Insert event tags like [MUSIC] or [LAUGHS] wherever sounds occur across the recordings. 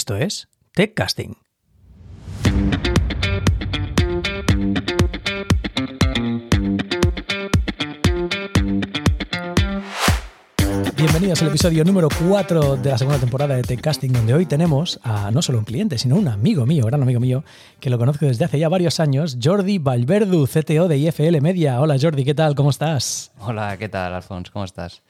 Esto es TechCasting. Bienvenidos al episodio número 4 de la segunda temporada de TechCasting, donde hoy tenemos a no solo un cliente, sino un amigo mío, gran amigo mío, que lo conozco desde hace ya varios años, Jordi Valverdu, CTO de IFL Media. Hola Jordi, ¿qué tal? ¿Cómo estás? Hola, ¿qué tal, Alfonso? ¿Cómo estás?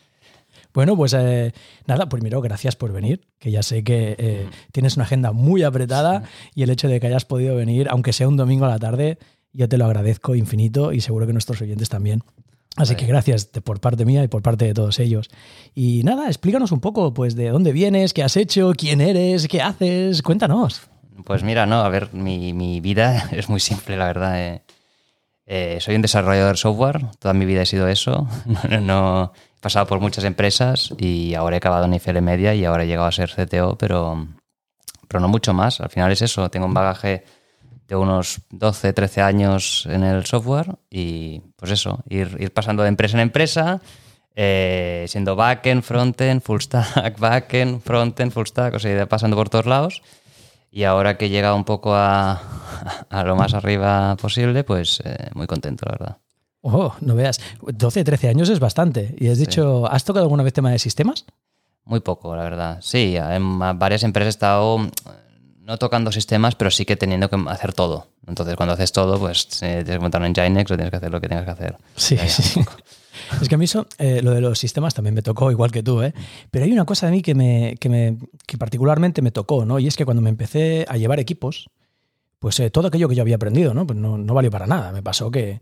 Bueno, pues eh, nada, primero gracias por venir, que ya sé que eh, tienes una agenda muy apretada y el hecho de que hayas podido venir, aunque sea un domingo a la tarde, yo te lo agradezco infinito y seguro que nuestros oyentes también. Así que gracias por parte mía y por parte de todos ellos. Y nada, explícanos un poco, pues, de dónde vienes, qué has hecho, quién eres, qué haces, cuéntanos. Pues mira, no, a ver, mi, vida [LAUGHS] es muy simple, la verdad. Eh. Eh, soy un desarrollador de software, toda mi vida he sido eso. [LAUGHS] no, pasado por muchas empresas y ahora he acabado en IFL Media y ahora he llegado a ser CTO, pero, pero no mucho más. Al final es eso, tengo un bagaje de unos 12, 13 años en el software y pues eso, ir, ir pasando de empresa en empresa, eh, siendo backend, frontend, full stack, [LAUGHS] backend, frontend, full stack, o sea, pasando por todos lados. Y ahora que he llegado un poco a, [LAUGHS] a lo más arriba posible, pues eh, muy contento, la verdad. Oh, no veas, 12, 13 años es bastante. Y has dicho, ¿has tocado alguna vez tema de sistemas? Muy poco, la verdad. Sí, en varias empresas he estado no tocando sistemas, pero sí que teniendo que hacer todo. Entonces, cuando haces todo, pues tienes que montar en Nginx o tienes que hacer lo que tengas que hacer. Sí, sí. Es que a mí eso, eh, lo de los sistemas también me tocó, igual que tú, ¿eh? Pero hay una cosa de mí que, me, que, me, que particularmente me tocó, ¿no? Y es que cuando me empecé a llevar equipos, pues eh, todo aquello que yo había aprendido, ¿no? Pues no, no valió para nada. Me pasó que, eh,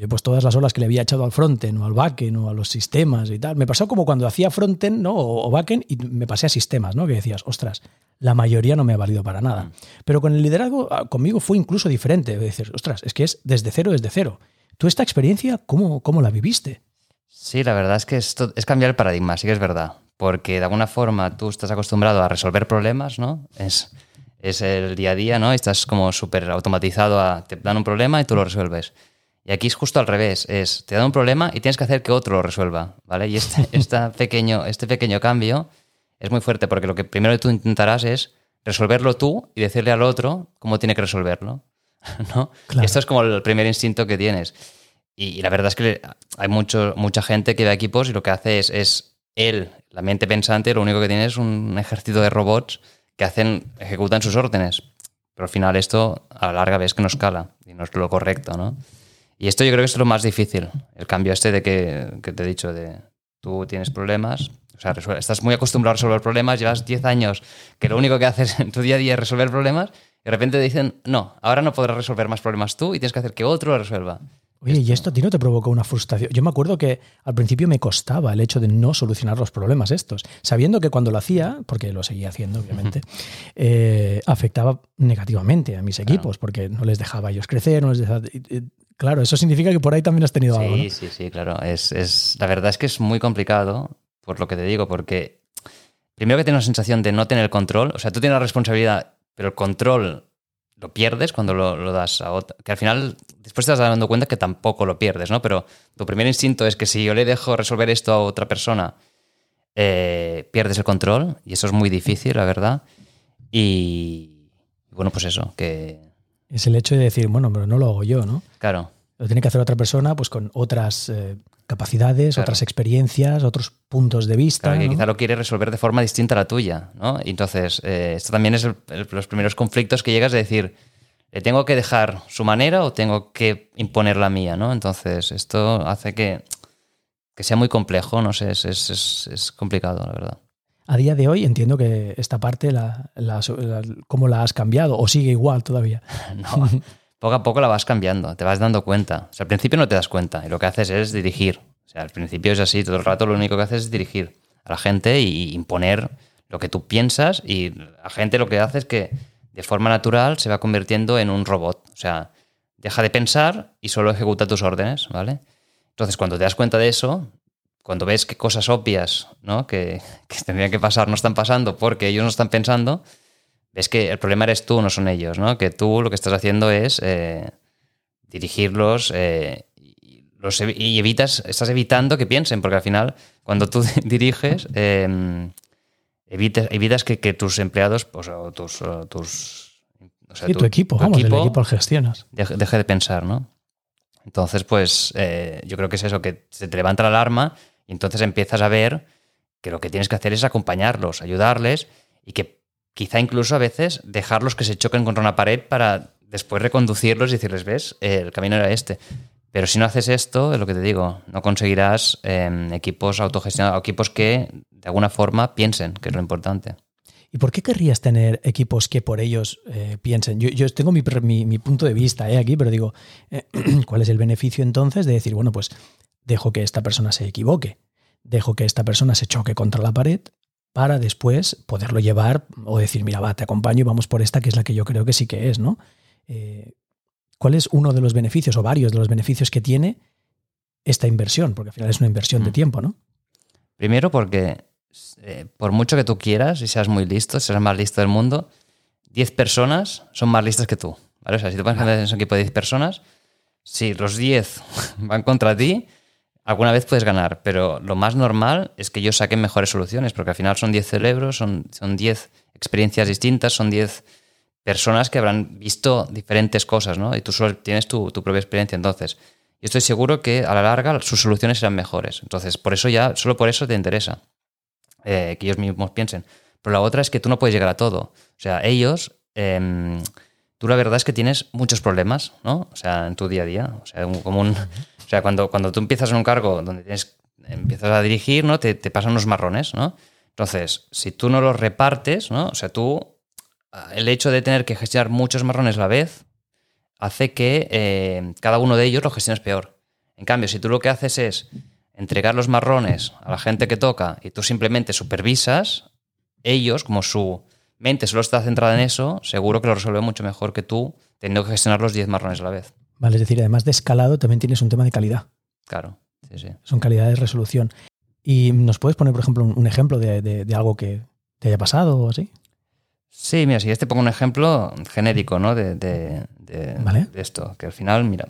yo pues todas las horas que le había echado al frontend o al backend o a los sistemas y tal, me pasó como cuando hacía frontend ¿no? o, backend y me pasé a sistemas, ¿no? Que decías, ostras, la mayoría no me ha valido para nada. Mm. Pero con el liderazgo ah, conmigo fue incluso diferente. Decir, ostras, es que es desde cero, desde cero. ¿Tú esta experiencia cómo, cómo la viviste? Sí, la verdad es que esto es cambiar el paradigma, sí que es verdad. Porque de alguna forma tú estás acostumbrado a resolver problemas, ¿no? Es, es el día a día, ¿no? estás como súper automatizado a te dan un problema y tú lo resuelves. Y aquí es justo al revés, es te da un problema y tienes que hacer que otro lo resuelva, ¿vale? Y este, [LAUGHS] pequeño, este pequeño cambio es muy fuerte porque lo que primero tú intentarás es resolverlo tú y decirle al otro cómo tiene que resolverlo, [LAUGHS] ¿no? esto es como el primer instinto que tienes. Y, la verdad es que hay mucho, mucha gente que ve equipos y lo que hace es, es él, la mente pensante, lo único que tiene es un ejército de robots que hacen, ejecutan sus órdenes. Pero al final esto a la larga ves que no escala y no es lo correcto, ¿no? Y esto yo creo que es lo más difícil, el cambio este de que, te he dicho, de tú tienes problemas, o sea, estás muy acostumbrado a resolver problemas, llevas 10 años que lo único que haces [LAUGHS] en tu día a día es resolver problemas, y de repente te dicen, no, ahora no podrás resolver más problemas tú y tienes que hacer que otro lo resuelva. Oye, ¿y esto a ti no te provocó una frustración? Yo me acuerdo que al principio me costaba el hecho de no solucionar los problemas estos, sabiendo que cuando lo hacía, porque lo seguía haciendo, obviamente, eh, afectaba negativamente a mis equipos, porque no les dejaba ellos crecer, no les dejaba, Claro, eso significa que por ahí también has tenido algo. Sí, sí, sí, claro. Es, es, la verdad es que es muy complicado, por lo que te digo, porque primero que tienes la sensación de no tener control, o sea, tú tienes la responsabilidad, pero el control lo pierdes cuando lo, das a otro. Que al final, después te vas dando cuenta que tampoco lo pierdes, ¿no? Pero tu primer instinto es que si yo le dejo resolver esto a otra persona, eh, pierdes el control, y eso es muy difícil, la verdad. Y bueno, pues eso, que es el hecho de decir, bueno, pero no lo hago yo, ¿no? Claro. Lo tiene que hacer otra persona pues con otras eh, capacidades, otras experiencias, otros puntos de vista. Claro, que quizá lo quiere resolver de forma distinta a la tuya, ¿no? Y entonces, eh, esto también es los primeros conflictos que llegas a decir, ¿le tengo que dejar su manera o tengo que imponer la mía, ¿no? Entonces, esto hace que, que sea muy complejo, no sé, es, es, es complicado, la verdad. A día de hoy entiendo que esta parte, la, ¿cómo la has cambiado? ¿O sigue igual todavía? [LAUGHS] No, poco a poco la vas cambiando, te vas dando cuenta. O sea, al principio no te das cuenta y lo que haces es dirigir. O sea, al principio es así, todo el rato lo único que haces es dirigir a la gente y imponer lo que tú piensas y la gente lo que hace es que de forma natural se va convirtiendo en un robot. O sea, deja de pensar y solo ejecuta tus órdenes, ¿vale? Entonces, cuando te das cuenta de eso, cuando ves que cosas obvias ¿no? que, tendrían que pasar no están pasando porque ellos no están pensando, ves que el problema eres tú, no son ellos, ¿no? Que tú lo que estás haciendo es eh, dirigirlos eh, y, los, y, evitas, estás evitando que piensen, porque al final, cuando tú [LAUGHS] diriges, em, evitas, evitas que, que tus empleados pues, o tus... o tus o sea, Sí, tu, equipo, vamos, el equipo al gestionas. deje, deje de pensar, ¿no? Entonces, pues eh, yo creo que es eso, que se te levanta la alarma y entonces empiezas a ver que lo que tienes que hacer es acompañarlos, ayudarles y que quizá incluso a veces dejarlos que se choquen contra una pared para después reconducirlos y decirles, ves, el camino era este. Pero si no haces esto, es lo que te digo, no conseguirás eh, equipos autogestionados, equipos que de alguna forma piensen, que es lo importante. ¿Y por qué querrías tener equipos que por ellos eh, piensen? Yo, yo tengo mi, mi- mi punto de vista eh, aquí, pero digo, eh, [CLEARS THROAT] ¿cuál es el beneficio entonces de decir, bueno, pues dejo que esta persona se equivoque, dejo que esta persona se choque contra la pared para después poderlo llevar o decir, mira, va, te acompaño y vamos por esta que es la que yo creo que sí que es, ¿no? Eh, ¿Cuál es uno de los beneficios o varios de los beneficios que tiene esta inversión? Porque al final es una inversión de Mm. tiempo, ¿no? Primero porque eh, por mucho que tú quieras y seas muy listo, seas el más listo del mundo, 10 personas son más listas que tú. ¿vale? O sea, si tú pones en un equipo de 10 personas, si los 10 [LAUGHS] van contra ti, alguna vez puedes ganar, pero lo más normal es que ellos saquen mejores soluciones, porque al final son 10 cerebros, son, son 10 experiencias distintas, son 10 personas que habrán visto diferentes cosas, ¿no? Y tú solo tienes tu, tu propia experiencia. Entonces, yo estoy seguro que a la larga sus soluciones serán mejores. Entonces, por eso ya, solo por eso te interesa eh, que ellos mismos piensen. Pero la otra es que tú no puedes llegar a todo. O sea, ellos, em, tú la verdad es que tienes muchos problemas, ¿no? O sea, en tu día a día. O sea, como un, sea cuando, cuando tú empiezas en un cargo donde tienes, empiezas a dirigir, ¿no? Te, pasan unos marrones, ¿no? Entonces, si tú no los repartes, ¿no? O sea, tú, ah, el hecho de tener que gestionar muchos marrones a la vez hace que eh, cada uno de ellos lo gestiones peor. En cambio, si tú lo que haces es entregar los marrones a la gente que toca y tú simplemente supervisas, ellos, como su mente solo está centrada en eso, seguro que lo resuelve mucho mejor que tú teniendo que gestionar los 10 marrones a la vez. Vale, es decir, además de escalado, también tienes un tema de calidad. Claro, sí, sí. Son calidad de resolución. ¿Y nos puedes poner, por ejemplo, un, un ejemplo de, de- de algo que te haya pasado o así? Sí, mira, si este pongo un ejemplo genérico, ¿no? De, de- Vale. esto, que al final, mira,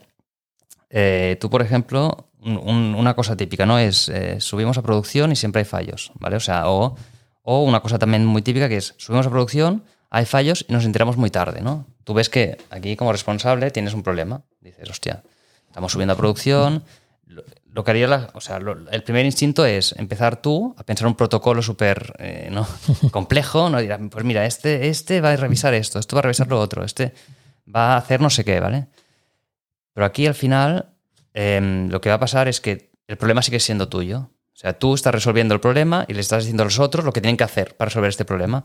eh, tú, por ejemplo, un- un- una cosa típica, ¿no? Es eh, subimos a producción y siempre hay fallos, ¿vale? O sea, o, o una cosa también muy típica que es subimos a producción, hay fallos y nos enteramos muy tarde, ¿no? Tú ves que aquí como responsable tienes un problema. Dices, hostia, estamos subiendo a producción. Lo, que haría, la- o sea, el primer instinto es empezar tú a pensar un protocolo súper eh, ¿no? [LAUGHS] complejo, ¿no? Dirás, pues mira, este, este va a revisar esto, esto va a revisar lo otro, este va a hacer no sé qué, ¿vale? Pero aquí al final em, lo que va a pasar es que el problema sigue siendo tuyo. O sea, tú estás resolviendo el problema y le estás diciendo a los otros lo que tienen que hacer para resolver este problema.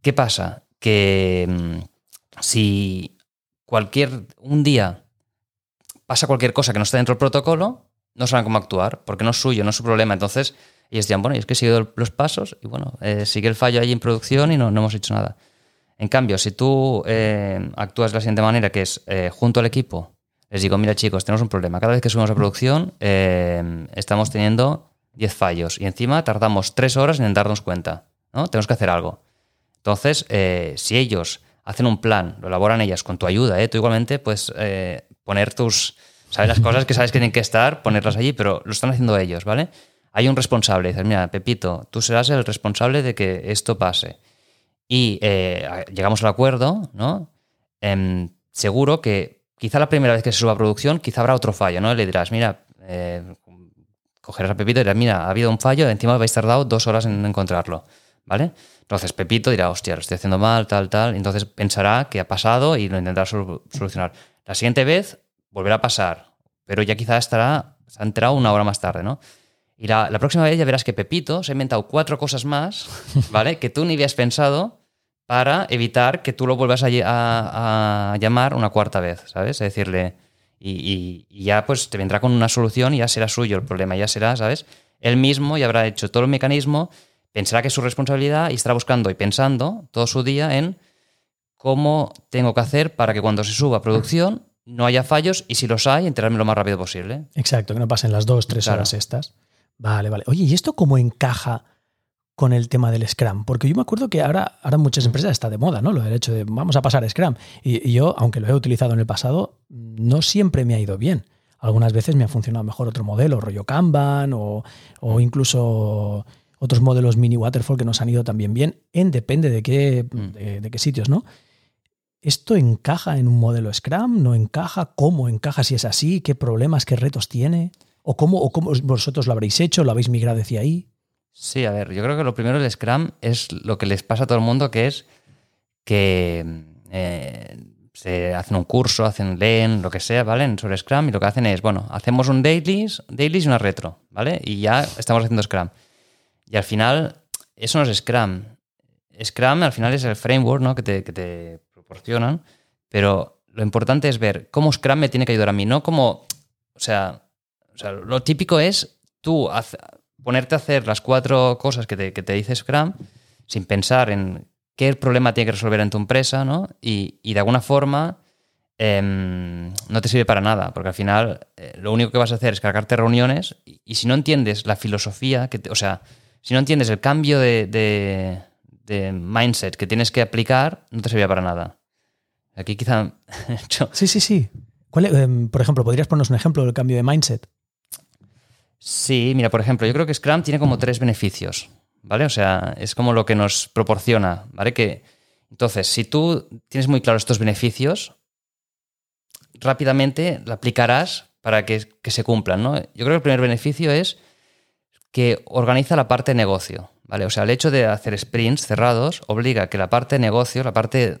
¿Qué pasa? Que mm, si cualquier un día pasa cualquier cosa que no está dentro del protocolo, no saben cómo actuar, porque no es suyo, no es su problema. Entonces, ellos dirán, bueno, y es que he seguido los pasos y bueno, eh, sigue el fallo ahí en producción y no, no hemos hecho nada. En cambio, si tú eh, actúas de la siguiente manera, que es eh, junto al equipo, les digo, mira chicos, tenemos un problema. Cada vez que subimos a producción estamos teniendo 10 fallos y encima tardamos 3 horas en darnos cuenta. ¿no? Tenemos que hacer algo. Entonces, eh, si ellos hacen un plan, lo elaboran ellas con tu ayuda, ¿eh? tú igualmente puedes eh, poner tus, sabes las cosas que sabes que tienen que estar, ponerlas allí, pero lo están haciendo ellos, ¿vale? Hay un responsable, dices, mira, Pepito, tú serás el responsable de que esto pase. Y eh, llegamos al acuerdo, ¿no? Em, seguro que quizá la primera vez que se suba a producción, quizá habrá otro fallo, ¿no? Le dirás, mira, eh, cogerás a Pepito y dirás, mira, ha habido un fallo, encima habéis tardado dos horas en encontrarlo, ¿vale? Entonces Pepito dirá, hostia, lo estoy haciendo mal, tal, tal. Entonces pensará que ha pasado y lo intentará sol- solucionar. La siguiente vez volverá a pasar, pero ya quizá estará, se ha enterado una hora más tarde, ¿no? Y la, la próxima vez ya verás que Pepito se ha inventado cuatro cosas más, [LAUGHS] ¿vale? que tú ni habías pensado para evitar que tú lo vuelvas a, lle- a- a llamar una cuarta vez, ¿sabes? A decirle. Y, y- y ya pues te vendrá con una solución y ya será suyo el problema, ya será, ¿sabes? Él mismo ya habrá hecho todo el mecanismo, pensará que es su responsabilidad y estará buscando y pensando todo su día en cómo tengo que hacer para que cuando se suba a producción no haya fallos y si los hay, enterarme lo más rápido posible. Exacto, que no pasen las dos, tres Claro. horas estas. Vale, vale. Oye, ¿y esto cómo encaja con el tema del Scrum? Porque yo me acuerdo que ahora, ahora muchas empresas está de moda, ¿no? Lo del hecho de vamos a pasar a Scrum. Y, y yo, aunque lo he utilizado en el pasado, no siempre me ha ido bien. Algunas veces me ha funcionado mejor otro modelo, rollo Kanban o, o incluso otros modelos mini waterfall que nos han ido también bien, en depende de qué, de, de qué sitios, ¿no? ¿Esto encaja en un modelo Scrum? ¿No encaja? ¿Cómo encaja si es así? ¿Qué problemas, qué retos tiene? ¿O cómo, o cómo vosotros lo habréis hecho? ¿Lo habéis migrado hacia ahí? Sí, a ver, yo creo que lo primero del Scrum es lo que les pasa a todo el mundo, que es que eh, se hacen un curso, hacen leen, lo que sea, ¿vale? Sobre Scrum y lo que hacen es, bueno, hacemos un dailies, dailies y una retro, ¿vale? Y ya estamos haciendo Scrum. Y al final, eso no es Scrum. Scrum al final es el framework ¿no? que, te, que te proporcionan, pero lo importante es ver cómo Scrum me tiene que ayudar a mí, no como, o sea, o sea lo típico es tú ponerte a hacer las cuatro cosas que te, que te dice Scrum sin pensar en qué problema tiene que resolver en tu empresa, ¿no? Y, y de alguna forma em, no te sirve para nada, porque al final eh, lo único que vas a hacer es cargarte reuniones y, y si no entiendes la filosofía, que te, o sea, si no entiendes el cambio de, de, de, mindset que tienes que aplicar, no te servirá para nada. Aquí quizá... [LAUGHS] sí, sí, sí. ¿Cuál, eh, por ejemplo, ¿podrías ponernos un ejemplo del cambio de mindset? Sí, mira, por ejemplo, yo creo que Scrum tiene como tres beneficios. ¿vale? O sea, es como lo que nos proporciona, ¿vale? Que, entonces, si tú tienes muy claro estos beneficios, rápidamente la aplicarás para que, que, se cumplan, ¿no? Yo creo que el primer beneficio es que organiza la parte negocio, ¿vale? O sea, el hecho de hacer sprints cerrados obliga a que la parte negocio, la parte,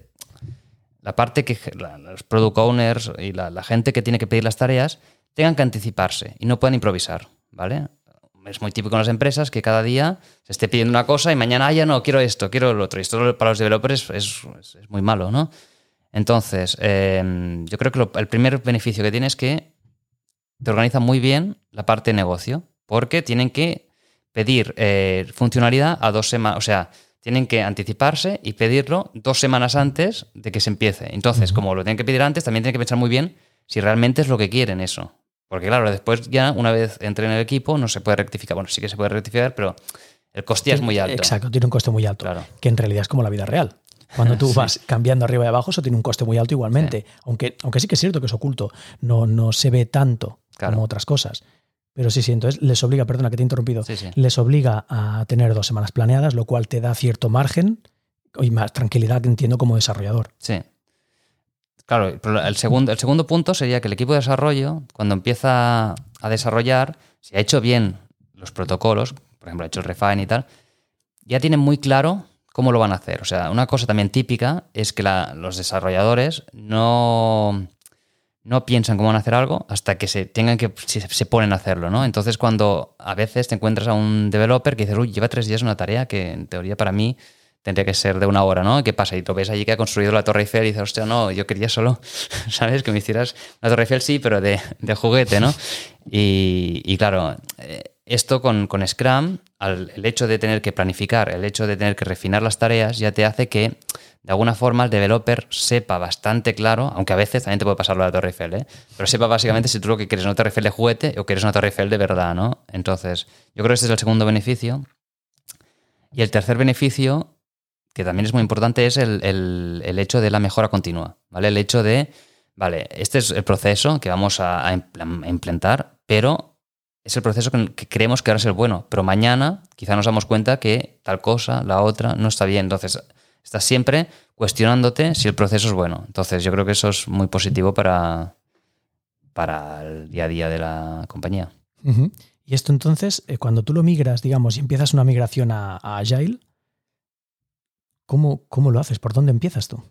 la parte que los product owners y la, gente que tiene que pedir las tareas tengan que anticiparse y no puedan improvisar, ¿vale? es muy típico en las empresas que cada día se esté pidiendo una cosa y mañana, ah, ya no, quiero esto, quiero lo otro. Y esto para los developers es, muy malo, ¿no? Entonces, eh, yo creo que el primer beneficio que tiene es que te organiza muy bien la parte de negocio, porque tienen que pedir eh, funcionalidad a dos semanas, o sea, tienen que anticiparse y pedirlo dos semanas antes de que se empiece. Entonces, uh -huh. como lo tienen que pedir antes, también tienen que pensar muy bien si realmente es lo que quieren eso. Porque claro, después ya una vez entre en el equipo no se puede rectificar. Bueno, sí que se puede rectificar, pero el coste sí, es muy alto. Exacto, tiene un coste muy alto. Claro. Que en realidad es como la vida real. Cuando tú [LAUGHS] sí. vas cambiando arriba y abajo, eso tiene un coste muy alto igualmente. Sí. Aunque, aunque sí que es cierto que es oculto, no, no se ve tanto claro. como otras cosas. Pero sí, sí, entonces les obliga, perdona que te he interrumpido, les obliga a tener dos semanas planeadas, lo cual te da cierto margen y más tranquilidad, entiendo, como desarrollador. Sí. Claro, el segundo, el segundo punto sería que el equipo de desarrollo, cuando empieza a desarrollar, si ha hecho bien los protocolos, por ejemplo, ha hecho el refine y tal, ya tienen muy claro cómo lo van a hacer. O sea, una cosa también típica es que la, los desarrolladores no, no piensan cómo van a hacer algo hasta que se tengan que se, ponen a hacerlo, ¿no? Entonces, cuando a veces te encuentras a un developer que dices, uy, lleva tres días una tarea que en teoría para mí tendría que ser de una hora, ¿no? ¿Qué pasa? Y tú ves allí que ha construido la Torre Eiffel y dices, hostia, no, yo quería solo, [LAUGHS] ¿sabes? Que me hicieras una Torre Eiffel, sí, pero de, de juguete, ¿no? Y, y claro, esto con, con Scrum, el hecho de tener que planificar, el hecho de tener que refinar las tareas, ya te hace que, de alguna forma, el developer sepa bastante claro, aunque a veces también te puede pasar lo de la Torre Eiffel, ¿eh? Pero sepa básicamente si tú lo que quieres es una Torre Eiffel de juguete o quieres una Torre Eiffel de verdad, ¿no? Entonces, yo creo que este es el segundo beneficio. Y el tercer beneficio que también es muy importante, es el, el, el, hecho de la mejora continua, ¿vale? El hecho de, vale, este es el proceso que vamos a, a implementar, pero es el proceso que, creemos que ahora es el bueno, pero mañana quizá nos damos cuenta que tal cosa, la otra, no está bien. Entonces, estás siempre cuestionándote si el proceso es bueno. Entonces, yo creo que eso es muy positivo para, para el día a día de la compañía. Y esto entonces, eh, cuando tú lo migras, digamos, y empiezas una migración a, a Agile, ¿Cómo, ¿Cómo, lo haces? ¿Por dónde empiezas tú?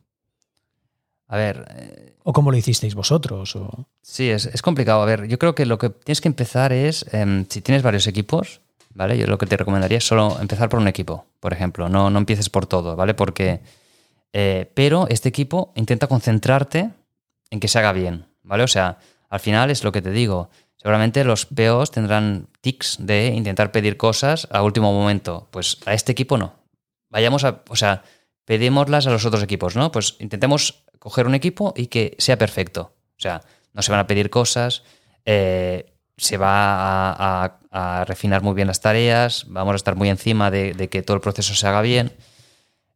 A ver. Eh, ¿O cómo lo hicisteis vosotros? O... Sí, es, es, complicado. A ver, yo creo que lo que tienes que empezar es, eh, si tienes varios equipos, ¿vale? Yo lo que te recomendaría es solo empezar por un equipo, por ejemplo. No, no empieces por todo, ¿vale? Porque. Eh, pero este equipo intenta concentrarte en que se haga bien, ¿vale? O sea, al final es lo que te digo. Seguramente los POs tendrán tics de intentar pedir cosas a último momento. Pues a este equipo no vayamos a, o sea, pedémoslas a los otros equipos, ¿no? Pues intentemos coger un equipo y que sea perfecto. O sea, no se van a pedir cosas, eh, se va a, refinar muy bien las tareas, vamos a estar muy encima de, que todo el proceso se haga bien.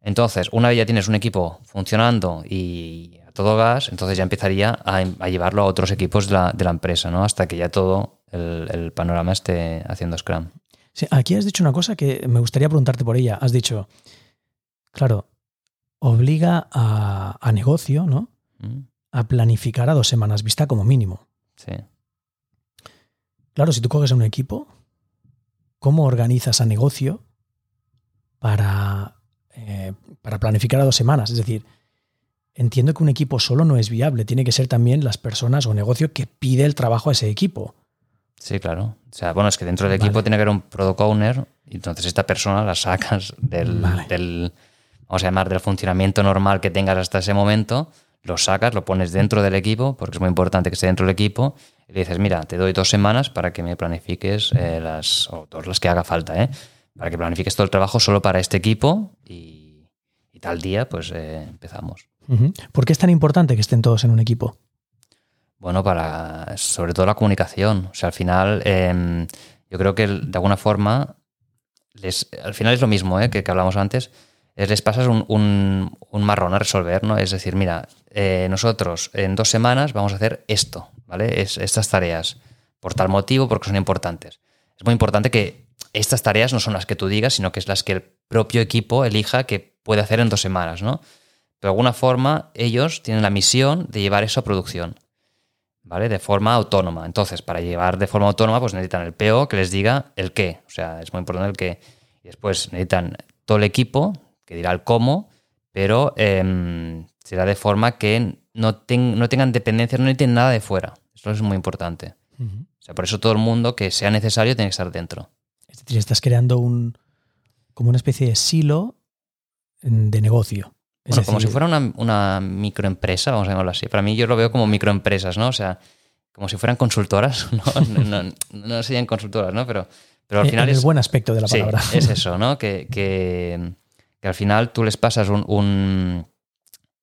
Entonces, una vez ya tienes un equipo funcionando y a todo gas, entonces ya empezaría a, llevarlo a otros equipos de la, de la, empresa, ¿no? Hasta que ya todo el, el panorama esté haciendo Scrum. Sí, aquí has dicho una cosa que me gustaría preguntarte por ella. Has dicho, claro, obliga a, a negocio, ¿no? Mm, A planificar a dos semanas vista como mínimo. Sí. Claro, si tú coges a un equipo, ¿cómo organizas a negocio para, eh, para planificar a dos semanas? Es decir, entiendo que un equipo solo no es viable, tiene que ser también las personas o negocio que pide el trabajo a ese equipo. Sí, claro. O sea, bueno, es que dentro del Vale. equipo tiene que haber un product owner y entonces esta persona la sacas del, Vale. del, vamos a llamar, del funcionamiento normal que tengas hasta ese momento, lo sacas, lo pones dentro del equipo, porque es muy importante que esté dentro del equipo, y le dices, mira, te doy dos semanas para que me planifiques eh, las, o todas las que haga falta, ¿eh? Para que planifiques todo el trabajo solo para este equipo y, y tal día, pues eh, empezamos. ¿Por qué es tan importante que estén todos en un equipo? Bueno, para sobre todo la comunicación. O sea, al final, eh, yo creo que de alguna forma, les, al final es lo mismo ¿eh? que, que hablamos antes, es les pasas un, un- un marrón a resolver, ¿no? Es decir, mira, eh, nosotros en dos semanas vamos a hacer esto, ¿vale? Es, estas tareas, por tal motivo, porque son importantes. Es muy importante que estas tareas no son las que tú digas, sino que es las que el propio equipo elija que puede hacer en dos semanas, ¿no? De alguna forma, ellos tienen la misión de llevar eso a producción. ¿vale? De forma autónoma. Entonces, para llevar de forma autónoma, pues necesitan el PO que les diga el qué. O sea, es muy importante el qué. Y después necesitan todo el equipo que dirá el cómo, pero em, será de forma que no, ten- no tengan dependencias, no necesiten nada de fuera. Eso es muy importante. O sea, por eso todo el mundo que sea necesario tiene que estar dentro. Es decir, estás creando un como una especie de silo en- de negocio. Es Bueno, como si fuera una, una microempresa, vamos a llamarlo así. Para mí yo lo veo como microempresas, ¿no? O sea, como si fueran consultoras, [LAUGHS] ¿no? No, no- no serían consultoras, ¿no? Pero, pero al final en es... el buen aspecto de la Sí, palabra. es eso, ¿no? Que, que- que al final tú les pasas un,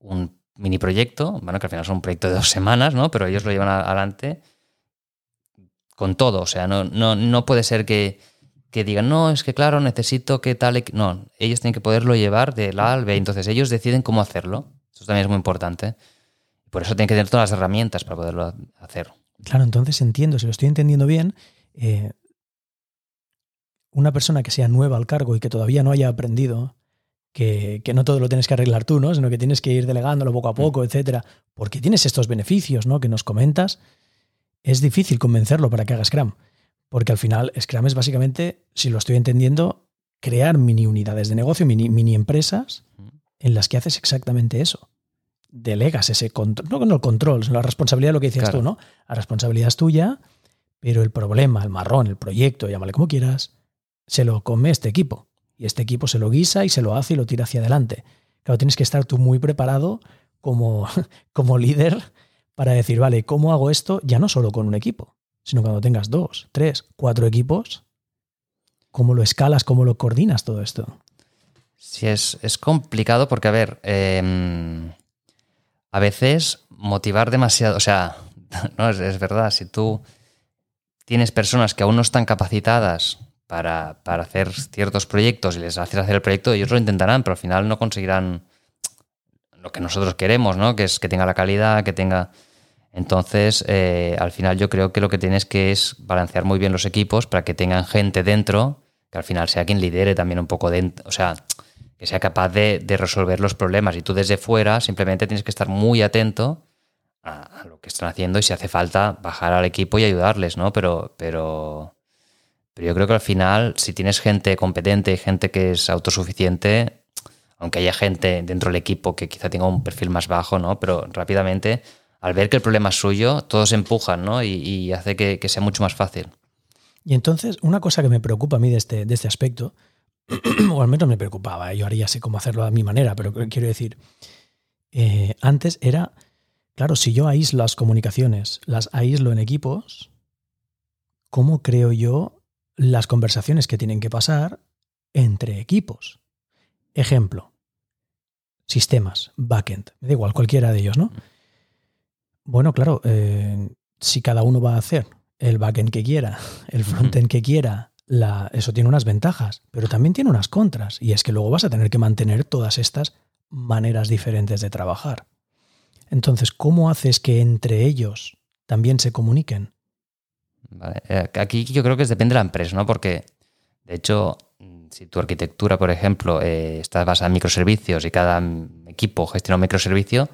un, mini proyecto, bueno, que al final es un proyecto de dos semanas, ¿no? Pero ellos lo llevan adelante con todo. O sea, no, no, no puede ser que, que digan, no, es que claro, necesito que tal. equ-". No, ellos tienen que poderlo llevar del A al B. Entonces ellos deciden cómo hacerlo. Eso también es muy importante. Por eso tienen que tener todas las herramientas para poderlo hacer. Claro, entonces entiendo, si lo estoy entendiendo bien, eh, una persona que sea nueva al cargo y que todavía no haya aprendido, que, que no todo lo tienes que arreglar tú, ¿no? sino que tienes que ir delegándolo poco a poco, etcétera, porque tienes estos beneficios ¿no? que nos comentas, es difícil convencerlo para que haga Scrum. Porque al final Scrum es básicamente, si lo estoy entendiendo, crear mini unidades de negocio, mini, mini empresas en las que haces exactamente eso. Delegas ese control, no con el control, sino la responsabilidad de lo que decías Claro. tú, ¿no? La responsabilidad es tuya, pero el problema, el marrón, el proyecto, llámale como quieras, se lo come este equipo. Y este equipo se lo guisa y se lo hace y lo tira hacia adelante. Claro, tienes que estar tú muy preparado como, [LAUGHS] como líder para decir, vale, ¿cómo hago esto? Ya no solo con un equipo, sino cuando tengas dos, tres, cuatro equipos, ¿cómo lo escalas, cómo lo coordinas todo esto? Sí, es, es complicado porque, a ver, eh, a veces motivar demasiado, o sea, [LAUGHS] no es, es verdad, si tú tienes personas que aún no están capacitadas para, para hacer ciertos proyectos y les haces hacer el proyecto, ellos lo intentarán, pero al final no conseguirán lo que nosotros queremos, ¿no? Que es que tenga la calidad, que tenga... Entonces, eh, al final yo creo que lo que tienes que es balancear muy bien los equipos para que tengan gente dentro, que al final sea quien lidere también un poco dentro, o sea, que sea capaz de, de resolver los problemas. Y tú desde fuera simplemente tienes que estar muy atento a, a lo que están haciendo y si hace falta bajar al equipo y ayudarles, ¿no? Pero, pero, pero yo creo que al final, si tienes gente competente y gente que es autosuficiente, aunque haya gente dentro del equipo que quizá tenga un perfil más bajo, ¿no? Pero rápidamente, al ver que el problema es suyo, todos empujan, ¿no? Y, hace que, sea mucho más fácil. Y entonces, una cosa que me preocupa a mí de este, de este aspecto, [CLEARS THROAT] o al menos me preocupaba, yo ahora ya sé cómo hacerlo a mi manera, pero quiero decir, eh, antes era, claro, si yo aíslo las comunicaciones, las aíslo en equipos, ¿cómo creo yo las conversaciones que tienen que pasar entre equipos? Ejemplo, sistemas, backend, me da igual, cualquiera de ellos, ¿no? Bueno, claro, eh, si cada uno va a hacer el backend que quiera, [LAUGHS] el frontend que quiera, la, eso tiene unas ventajas, pero también tiene unas contras. Y es que luego vas a tener que mantener todas estas maneras diferentes de trabajar. Entonces, ¿cómo haces que entre ellos también se comuniquen? Vale. Eh, Aquí yo creo que depende de la empresa, ¿no? Porque, De hecho, si tu arquitectura, por ejemplo, eh, está basada en microservicios y cada equipo gestiona un microservicio,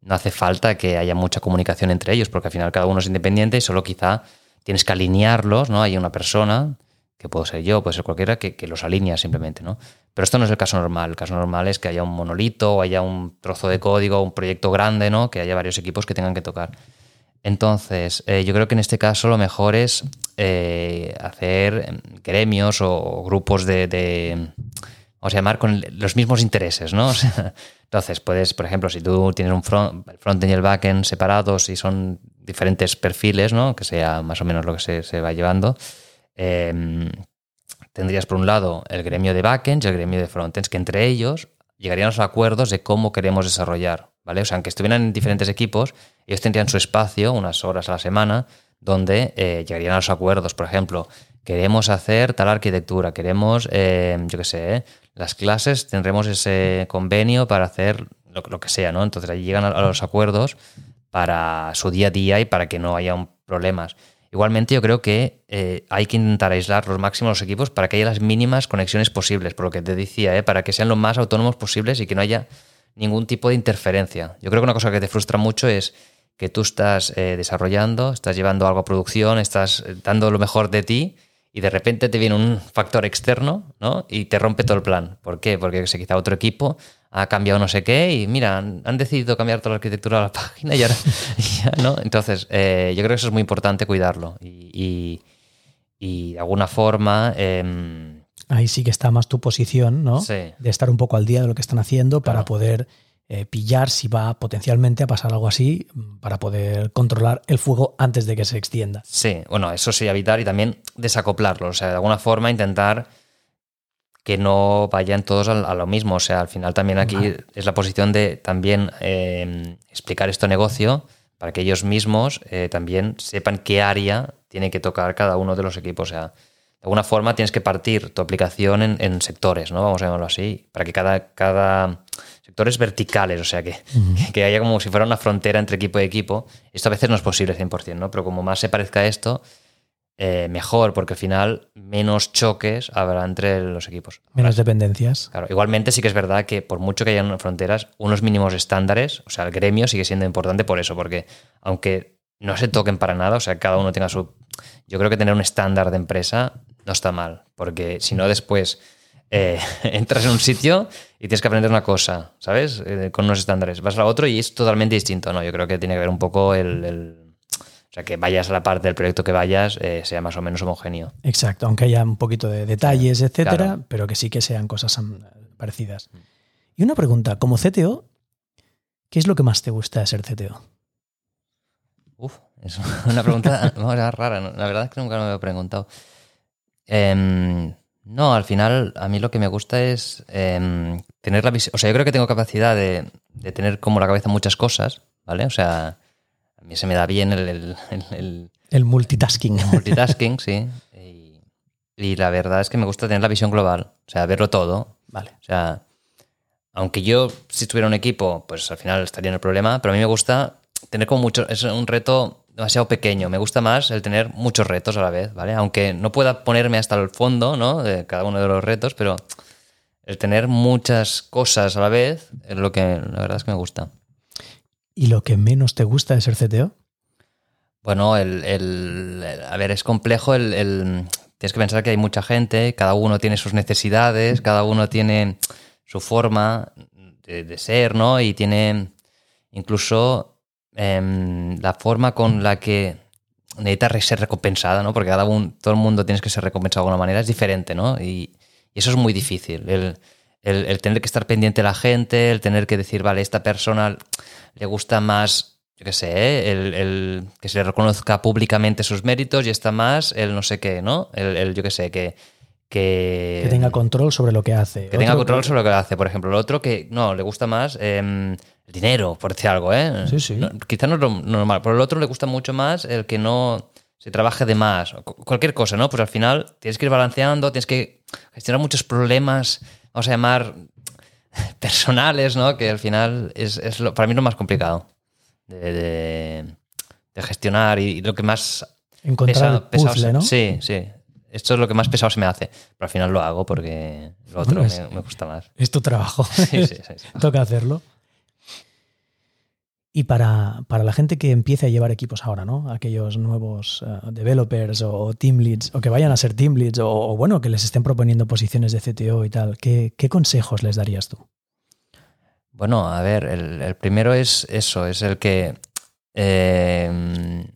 no hace falta que haya mucha comunicación entre ellos, porque al final cada uno es independiente y solo quizá tienes que alinearlos, ¿no? Hay una persona, que puedo ser yo, puede ser cualquiera, que, que, los alinea simplemente, ¿no? Pero esto no es el caso normal. El caso normal es que haya un monolito o haya un trozo de código, un proyecto grande, ¿no? Que haya varios equipos que tengan que tocar. Entonces, eh, yo creo que en este caso lo mejor es eh, hacer gremios o grupos de, de, vamos a llamar, con los mismos intereses, ¿no? [LAUGHS] Entonces, puedes, por ejemplo, si tú tienes un front, el frontend y el backend separados y son diferentes perfiles, ¿no? Que sea más o menos lo que se, se va llevando, eh, tendrías por un lado el gremio de backends y el gremio de frontends, que entre ellos llegarían a los acuerdos de cómo queremos desarrollar, ¿vale? O sea, aunque estuvieran en diferentes equipos, ellos tendrían su espacio, unas horas a la semana, donde eh, llegarían a los acuerdos. Por ejemplo, queremos hacer tal arquitectura, queremos, eh, yo qué sé, ¿eh? las clases tendremos ese convenio para hacer lo, que sea, ¿no? Entonces ahí llegan a, los acuerdos para su día a día y para que no haya un, problemas. Igualmente yo creo que hay que intentar aislar los máximos los equipos para que haya las mínimas conexiones posibles, por lo que te decía, para que sean lo más autónomos posibles y que no haya ningún tipo de interferencia. Yo creo que una cosa que te frustra mucho es que tú estás eh, desarrollando, estás llevando algo a producción, estás dando lo mejor de ti y de repente te viene un factor externo ¿no? y te rompe todo el plan. ¿Por qué? Porque se quizá otro equipo ha cambiado no sé qué y mira, han, han decidido cambiar toda la arquitectura de la [LAUGHS] página y ahora [LAUGHS] ya, ¿no? Entonces, eh, yo creo que eso es muy importante cuidarlo y, y, y de alguna forma... Eh, Ahí sí que está más tu posición, ¿no? Sí. De estar un poco al día de lo que están haciendo Claro. para poder eh, pillar si va potencialmente a pasar algo así, para poder controlar el fuego antes de que se extienda. Sí, bueno, eso sí, evitar y también desacoplarlo. O sea, de alguna forma intentar que no vayan todos a, lo mismo. O sea, al final también aquí Vale. es la posición de también eh, explicar esto negocio para que ellos mismos eh, también sepan qué área tiene que tocar cada uno de los equipos. O sea, de alguna forma tienes que partir tu aplicación en, en sectores, ¿no? Vamos a llamarlo así, para que cada, cada sectores verticales, o sea, que, que haya como si fuera una frontera entre equipo y equipo. Esto a veces no es posible 100%, ¿no? Pero como más se parezca a esto, eh, mejor, porque al final menos choques habrá entre los equipos. Menos dependencias. Claro, igualmente sí que es verdad que por mucho que hayan fronteras, unos mínimos estándares, o sea, el gremio sigue siendo importante por eso, porque aunque no se toquen para nada, o sea, cada uno tenga su... Yo creo que tener un estándar de empresa no está mal, porque si no después eh, [LAUGHS] entras en un sitio y tienes que aprender una cosa, ¿sabes? Eh, con unos estándares. Vas a otro y es totalmente distinto, ¿no? Yo creo que tiene que ver un poco el... el- o sea, que vayas a la parte del proyecto que vayas, eh, sea más o menos homogéneo. Exacto, aunque haya un poquito de detalles, etcétera, Claro. pero que sí que sean cosas mm, parecidas. Y una pregunta, como CTO, ¿qué es lo que más te gusta de ser CTO? Uf, es [LAUGHS] una pregunta rara. ¿no? La verdad es que nunca me lo había preguntado. Em, no, al final a mí lo que me gusta es em, tener la visión. O sea, yo creo que tengo capacidad de, de tener como la cabeza muchas cosas, ¿vale? O sea, a mí se me da bien el, el- el- el El multitasking. multitasking, sí. Y, y la verdad es que me gusta tener la visión global, o sea, verlo todo. Vale. O sea, aunque yo, si tuviera un equipo, pues al final estaría en el problema, pero a mí me gusta tener como mucho, es un reto demasiado pequeño. Me gusta más el tener muchos retos a la vez, ¿vale? Aunque no pueda ponerme hasta el fondo, ¿no? De cada uno de los retos, pero el tener muchas cosas a la vez es lo que la verdad es que me gusta. ¿Y lo que menos te gusta de ser CTO? Bueno, el, el- el- a ver, es complejo el, el- Tienes que pensar que hay mucha gente, cada uno tiene sus necesidades, cada uno tiene su forma de, de ser, ¿no? Y tiene incluso em, la forma con la que necesita re- ser recompensada, ¿no? Porque cada un, todo el mundo tienes que ser recompensado de alguna manera, es diferente, ¿no? Y, y eso es muy difícil. El, el- el tener que estar pendiente de la gente, el tener que decir, vale, esta persona le gusta más, yo qué sé, ¿eh? el, el que se le reconozca públicamente sus méritos y está más el no sé qué, ¿no? El, el, yo qué sé, que... Que, Que tenga control sobre lo que hace. que tenga control sobre lo que hace, por ejemplo. Lo otro que no, le gusta más em, el dinero, por decir algo, ¿eh? Sí, sí. No, quizá no es lo normal, pero el otro le gusta mucho más el que no se trabaje de más, o cu- cualquier cosa, ¿no? Pues al final tienes que ir balanceando, tienes que gestionar muchos problemas, vamos a llamar [LAUGHS] personales, ¿no? Que al final es, es lo, para mí lo más complicado de, de- de gestionar y, y lo que más Encontrar el pesado- puzzle, ¿no? Sí, sí. esto es lo que más pesado se me hace. Pero al final lo hago porque lo otro Bueno, es- me, me gusta más. Es tu trabajo. [LAUGHS] Sí, sí, sí, sí. [LAUGHS] Toca hacerlo. Y para, para la gente que empiece a llevar equipos ahora, ¿no? Aquellos nuevos eh, developers o team leads, o que vayan a ser team leads, o, bueno, que les estén proponiendo posiciones de CTO y tal, ¿qué, qué consejos les darías tú? Bueno, a ver, el, el primero es eso, es el que eh,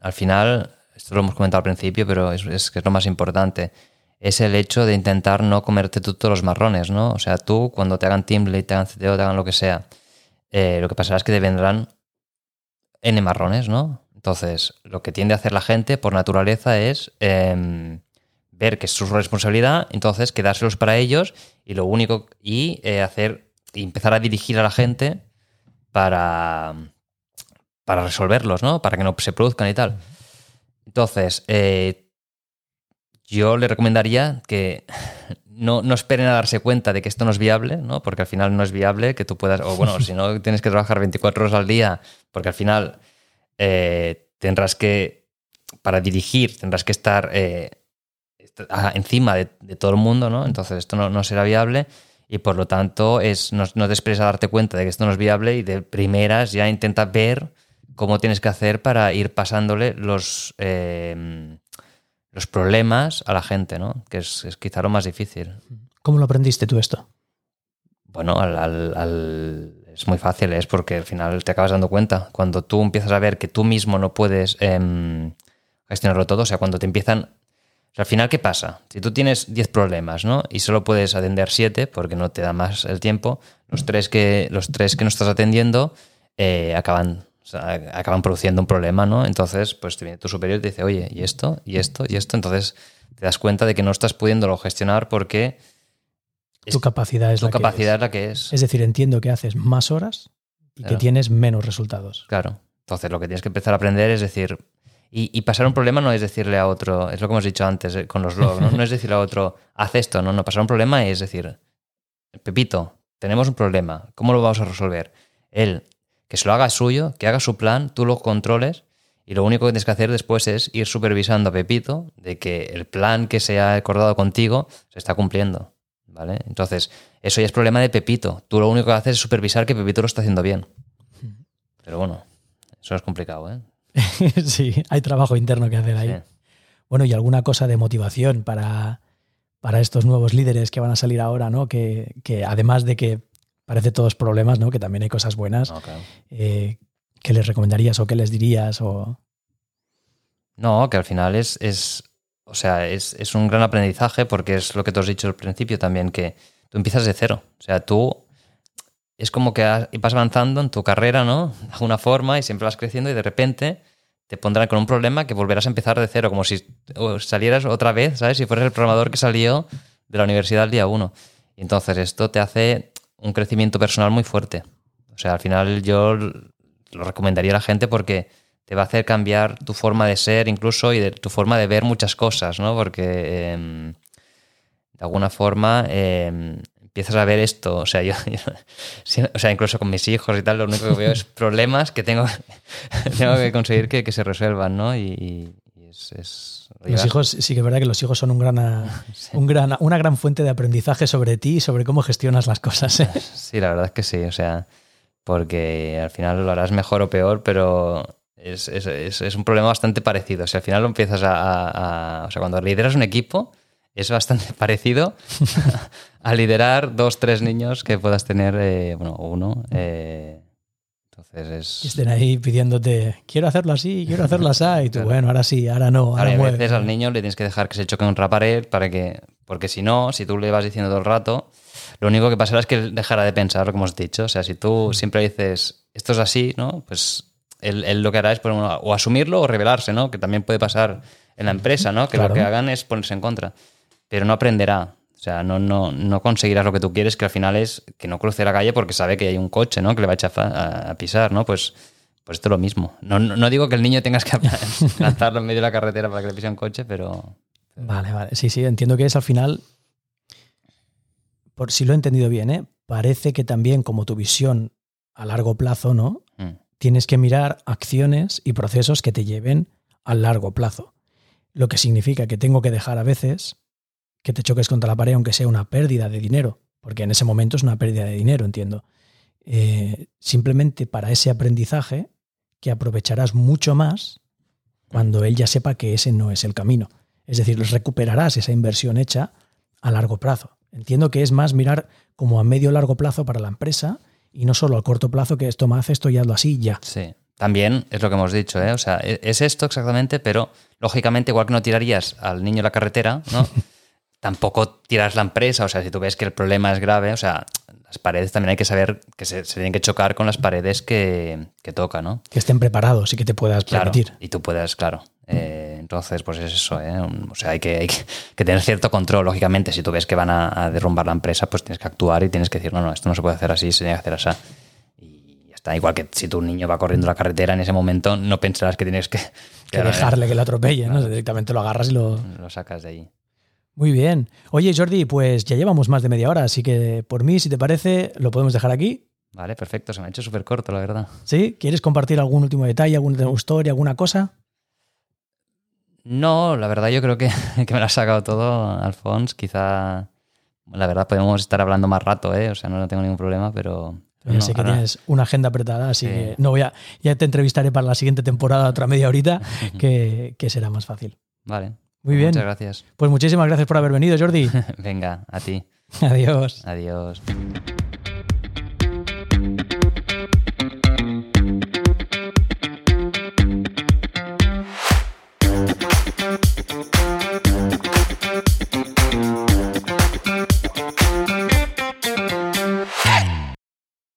al final, esto lo hemos comentado al principio, pero es, que es lo más importante, es el hecho de intentar no comerte todos los marrones, ¿no? O sea, tú cuando te hagan team lead, te hagan CTO, te hagan lo que sea, eh, lo que pasará es que te vendrán N marrones, ¿no? Entonces, lo que tiende a hacer la gente por naturaleza es eh, ver que es su responsabilidad, entonces quedárselos para ellos y lo único, y eh, hacer, y empezar a dirigir a la gente para, para resolverlos, ¿no? Para que no se produzcan y tal. Entonces, eh, yo le recomendaría que no, no, esperen a darse cuenta de que esto no es viable, ¿no? Porque al final no es viable que tú puedas, o [LAUGHS] bueno, si no tienes que trabajar 24 horas al día, porque al final eh, tendrás que, para dirigir, tendrás que estar eh, encima de, de, todo el mundo, ¿no? Entonces esto no, no será viable y por lo tanto es, no, no te esperes a darte cuenta de que esto no es viable y de primeras ya intenta ver cómo tienes que hacer para ir pasándole los... Eh, los problemas a la gente, ¿no? Que es, es, quizá lo más difícil. ¿Cómo lo aprendiste tú esto? Bueno, al, al, al, es muy fácil, es porque al final te acabas dando cuenta. Cuando tú empiezas a ver que tú mismo no puedes eh, gestionarlo todo, o sea, cuando te empiezan... O sea, al final, ¿qué pasa? Si tú tienes 10 problemas, ¿no? Y solo puedes atender 7 porque no te da más el tiempo, los tres que, los tres que no estás atendiendo eh, acaban o sea, acaban produciendo un problema, ¿no? Entonces, pues te viene tu superior y te dice, oye, ¿y esto? ¿Y esto? ¿Y esto? Entonces te das cuenta de que no estás pudiéndolo gestionar porque... Tu capacidad es tu la capacidad que es la que es. Es decir, entiendo que haces más horas y claro. que tienes menos resultados. Claro. Entonces, lo que tienes que empezar a aprender es decir... Y, y, pasar un problema no es decirle a otro, es lo que hemos dicho antes eh, con los logs, ¿no? [LAUGHS] no es decirle a otro, haz esto, no, no, pasar un problema es decir, Pepito, tenemos un problema, ¿cómo lo vamos a resolver? Él, que se lo haga suyo, que haga su plan, tú lo controles y lo único que tienes que hacer después es ir supervisando a Pepito de que el plan que se ha acordado contigo se está cumpliendo. ¿Vale? Entonces, eso ya es problema de Pepito. Tú lo único que haces es supervisar que Pepito lo está haciendo bien. Pero bueno, eso es complicado, ¿eh? [LAUGHS] sí, hay trabajo interno que hacer ahí. Sí. Bueno, y alguna cosa de motivación para, para estos nuevos líderes que van a salir ahora, ¿no? Que, que además de que parece todos problemas, ¿no? Que también hay cosas buenas. Claro. eh, ¿Qué les recomendarías o qué les dirías? O... No, que al final es, es o sea, es, es, un gran aprendizaje porque es lo que tú has dicho al principio también, que tú empiezas de cero. O sea, tú es como que vas avanzando en tu carrera, ¿no? De alguna forma y siempre vas creciendo y de repente te pondrán con un problema que volverás a empezar de cero, como si salieras otra vez, ¿sabes? Si fueras el programador que salió de la universidad el día uno. Y entonces esto te hace un crecimiento personal muy fuerte. O sea, al final yo lo recomendaría a la gente porque te va a hacer cambiar tu forma de ser incluso y de tu forma de ver muchas cosas, ¿no? Porque eh, de alguna forma eh, empiezas a ver esto, o sea, yo, yo, [LAUGHS] o sea, incluso con mis hijos y tal, lo único que veo es [LAUGHS] problemas que tengo, [LAUGHS] tengo que conseguir que, que, se resuelvan, ¿no? Y, es, es los hijos, sí que es verdad que los hijos son un gran, [LAUGHS] sí. un gran, una gran fuente de aprendizaje sobre ti y sobre cómo gestionas las cosas. ¿eh? [LAUGHS] Sí, la verdad es que sí, o sea, porque al final lo harás mejor o peor, pero es, es, es, un problema bastante parecido. O sea, al final lo empiezas a, a, a, O sea, cuando lideras un equipo, es bastante [LAUGHS] parecido a liderar dos, tres niños que puedas tener, eh, bueno, uno. Eh, entonces es. Que estén ahí pidiéndote, quiero hacerlo así, quiero hacerlo así. Y tú, [LAUGHS] claro. bueno, ahora sí, ahora no. Ahora a mueve. veces al niño le tienes que dejar que se choque contra la pared para que. Porque si no, si tú le vas diciendo todo el rato, lo único que pasará es que él dejará de pensar que hemos dicho. O sea, si tú siempre dices, esto es así, ¿no? Pues él, él, lo que hará es poner, o asumirlo o rebelarse, ¿no? Que también puede pasar en la empresa, ¿no? Que claro. lo que hagan es ponerse en contra. Pero no aprenderá. O sea, no, no, no conseguirás lo que tú quieres, que al final es que no cruce la calle porque sabe que hay un coche, ¿no? Que le va a echar a, a pisar, ¿no? Pues, pues esto es lo mismo. No, no, no, digo que el niño tengas que [LAUGHS] lanzarlo en medio de la carretera para que le pise un coche, pero... Vale, vale. Sí, sí, entiendo que es al final, por si lo he entendido bien, ¿eh? parece que también como tu visión a largo plazo, ¿no? Mm. Tienes que mirar acciones y procesos que te lleven a largo plazo. lo que significa que tengo que dejar a veces que te choques contra la pared aunque sea una pérdida de dinero, porque en ese momento es una pérdida de dinero, entiendo. Eh, simplemente para ese aprendizaje que aprovecharás mucho más cuando él ya sepa que ese no es el camino. Es decir, recuperarás esa inversión hecha a largo plazo. Entiendo que es más mirar como a medio largo plazo para la empresa y no solo a corto plazo que esto me hace esto y hazlo así ya. Sí. También es lo que hemos dicho, ¿eh? O sea, e-, es esto exactamente, pero lógicamente, igual que no tirarías al niño a la carretera, ¿no? [LAUGHS] Tampoco tiras la empresa. O sea, si tú ves que el problema es grave, o sea, las paredes también hay que saber que se, tienen que chocar con las paredes que, que toca, ¿no? Que estén preparados y que te puedas claro, permitir. Y tú puedas, claro. Eh, entonces, pues es eso, ¿eh? O sea, hay que, hay que tener cierto control. Lógicamente, si tú ves que van a, a, derrumbar la empresa, pues tienes que actuar y tienes que decir, no, no, esto no se puede hacer así, se tiene que hacer así. Y ya está. Igual que si tu niño va corriendo la carretera en ese momento, no pensarás que tienes que... Que, que dejarle que lo atropelle, ¿no? Directamente lo agarras y lo... Lo sacas de ahí. Muy bien. Oye, Jordi, pues ya llevamos más de media hora, así que por mí, si te parece, lo podemos dejar aquí. Vale, perfecto. Se me ha hecho súper corto, la verdad. ¿Sí? ¿Quieres compartir algún último detalle, alguna historia, alguna cosa? No, la verdad yo creo que, [LAUGHS] que me lo ha sacado todo, Alfons. Quizá, la verdad, podemos estar hablando más rato, ¿eh? O sea, no, no tengo ningún problema, pero... Ya no, sé que ahora... tienes una agenda apretada, así sí. que no voy a, ya te entrevistaré para la siguiente temporada otra media horita, [LAUGHS] que, que será más fácil. Vale. Muy bien. Muchas gracias. Pues muchísimas gracias por haber venido, Jordi. [LAUGHS] Venga, a ti. [LAUGHS] Adiós. Adiós.